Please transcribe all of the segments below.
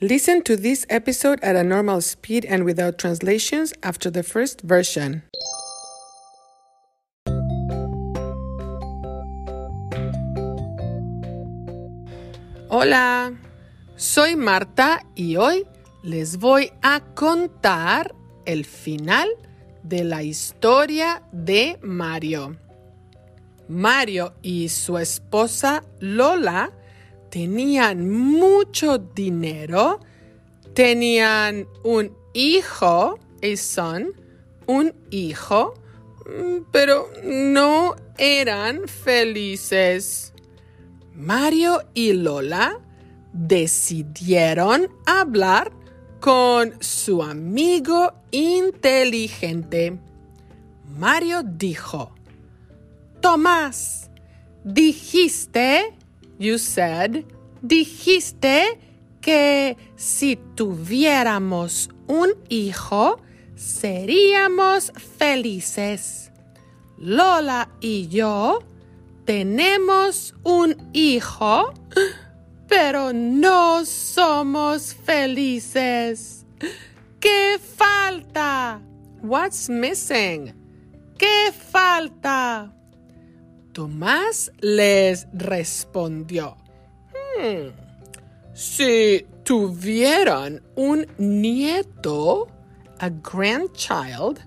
Listen to this episode at a normal speed and without translations after the first version. Hola, soy Marta y hoy les voy a contar el final de la historia de Mario. Mario y su esposa Lola tenían mucho dinero, tenían un hijo, a son, un hijo, mm, pero no eran felices. Mario y Lola decidieron hablar con su amigo inteligente. Mario dijo, Tomás, dijiste, you said, dijiste que si tuviéramos un hijo, seríamos felices. Lola y yo tenemos un hijo, pero no somos felices. ¿Qué falta? What's missing? ¿Qué falta? Tomás les respondió, hmm, si tuvieran un nieto, a grandchild,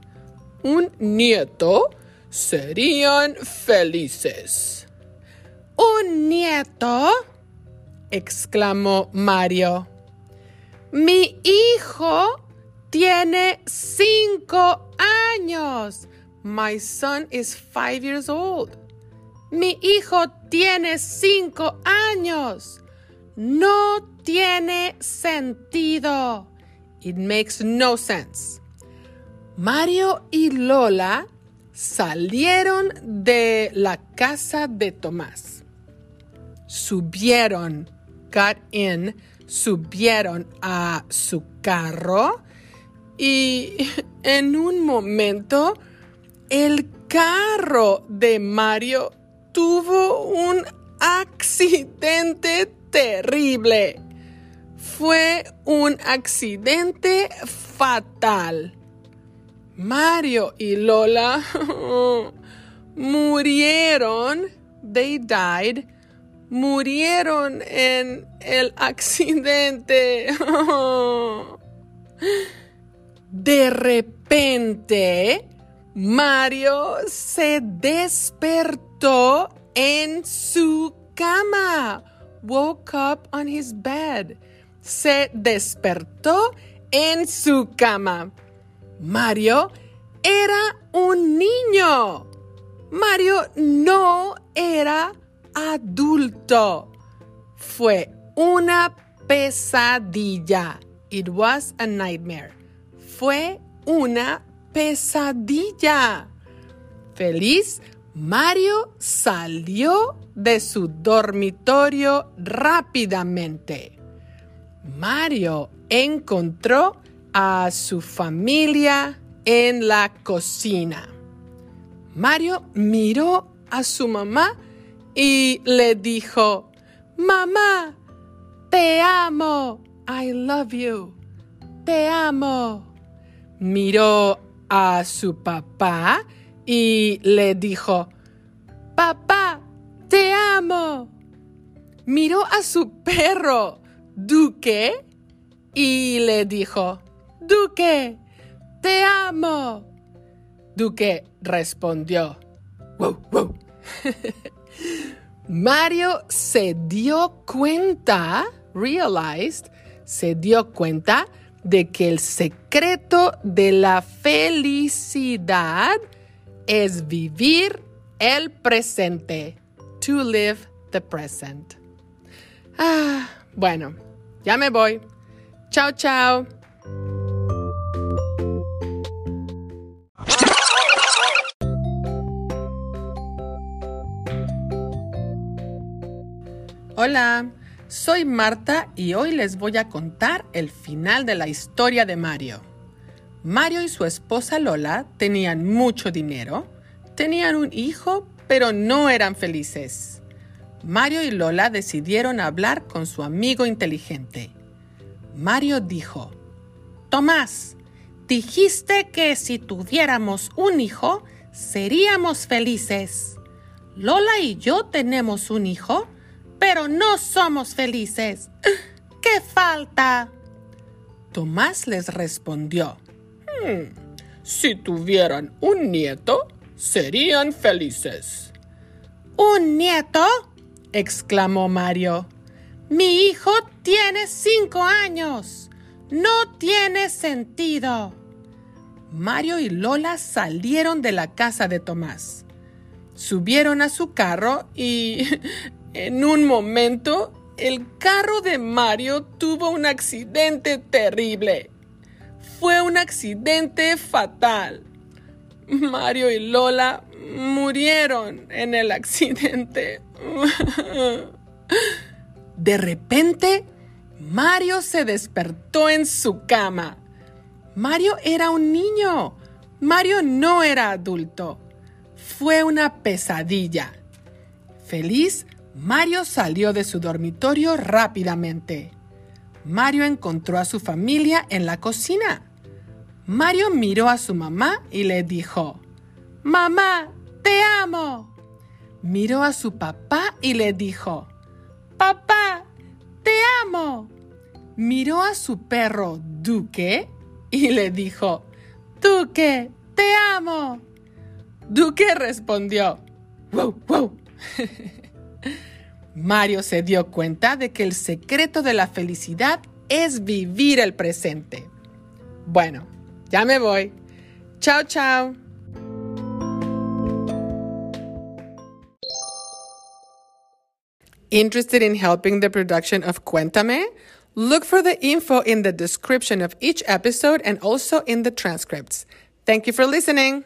un nieto, serían felices. ¿Un nieto? exclamó Mario. Mi hijo tiene cinco años. My son is five years old. Mi hijo tiene cinco años. No tiene sentido. It makes no sense. Mario y Lola salieron de la casa de Tomás. Subieron, got in, subieron a su carro y en un momento el carro de Mario tuvo un accidente terrible. Fue un accidente fatal. Mario y Lola murieron, they died, murieron en el accidente. De repente, Mario se despertó en su cama. Woke up on his bed. Se despertó en su cama. Mario era un niño. Mario no era adulto. Fue una pesadilla. It was a nightmare. Fue una pesadilla. Feliz, Mario salió de su dormitorio rápidamente. Mario encontró a su familia en la cocina. Mario miró a su mamá y le dijo, Mamá, te amo. I love you. Te amo. Miró a su papá y le dijo, Papá, te amo. Miró a su perro, Duque, y le dijo, Duque, te amo. Duque respondió, wow, wow. Mario se dio cuenta, realized, se dio cuenta de que el secreto de la felicidad es vivir el presente. To live the present. Ah, bueno, ya me voy. Chao, chao. Hola, soy Marta y hoy les voy a contar el final de la historia de Mario. Mario y su esposa Lola tenían mucho dinero, tenían un hijo, pero no eran felices. Mario y Lola decidieron hablar con su amigo inteligente. Mario dijo, Tomás, dijiste que si tuviéramos un hijo, seríamos felices. Lola y yo tenemos un hijo, pero no somos felices. ¿Qué falta? Tomás les respondió, hmm, si tuvieran un nieto, serían felices. ¿Un nieto? exclamó Mario. Mi hijo tiene cinco años. No tiene sentido. Mario y Lola salieron de la casa de Tomás. Subieron a su carro y en un momento el carro de Mario tuvo un accidente terrible. Fue un accidente fatal. Mario y Lola murieron en el accidente. De repente, Mario se despertó en su cama. Mario era un niño. Mario no era adulto. Fue una pesadilla. Feliz, Mario salió de su dormitorio rápidamente. Mario encontró a su familia en la cocina. Mario miró a su mamá y le dijo, Mamá, te amo. Miró a su papá y le dijo, Papá, te amo. Miró a su perro Duque y le dijo, Duque, te amo. Duque respondió, wow, wow. Mario se dio cuenta de que el secreto de la felicidad es vivir el presente. Bueno, ya me voy. Chao, chao. Interested in helping the production of Cuéntame? Look for the info in the description of each episode and also in the transcripts. Thank you for listening.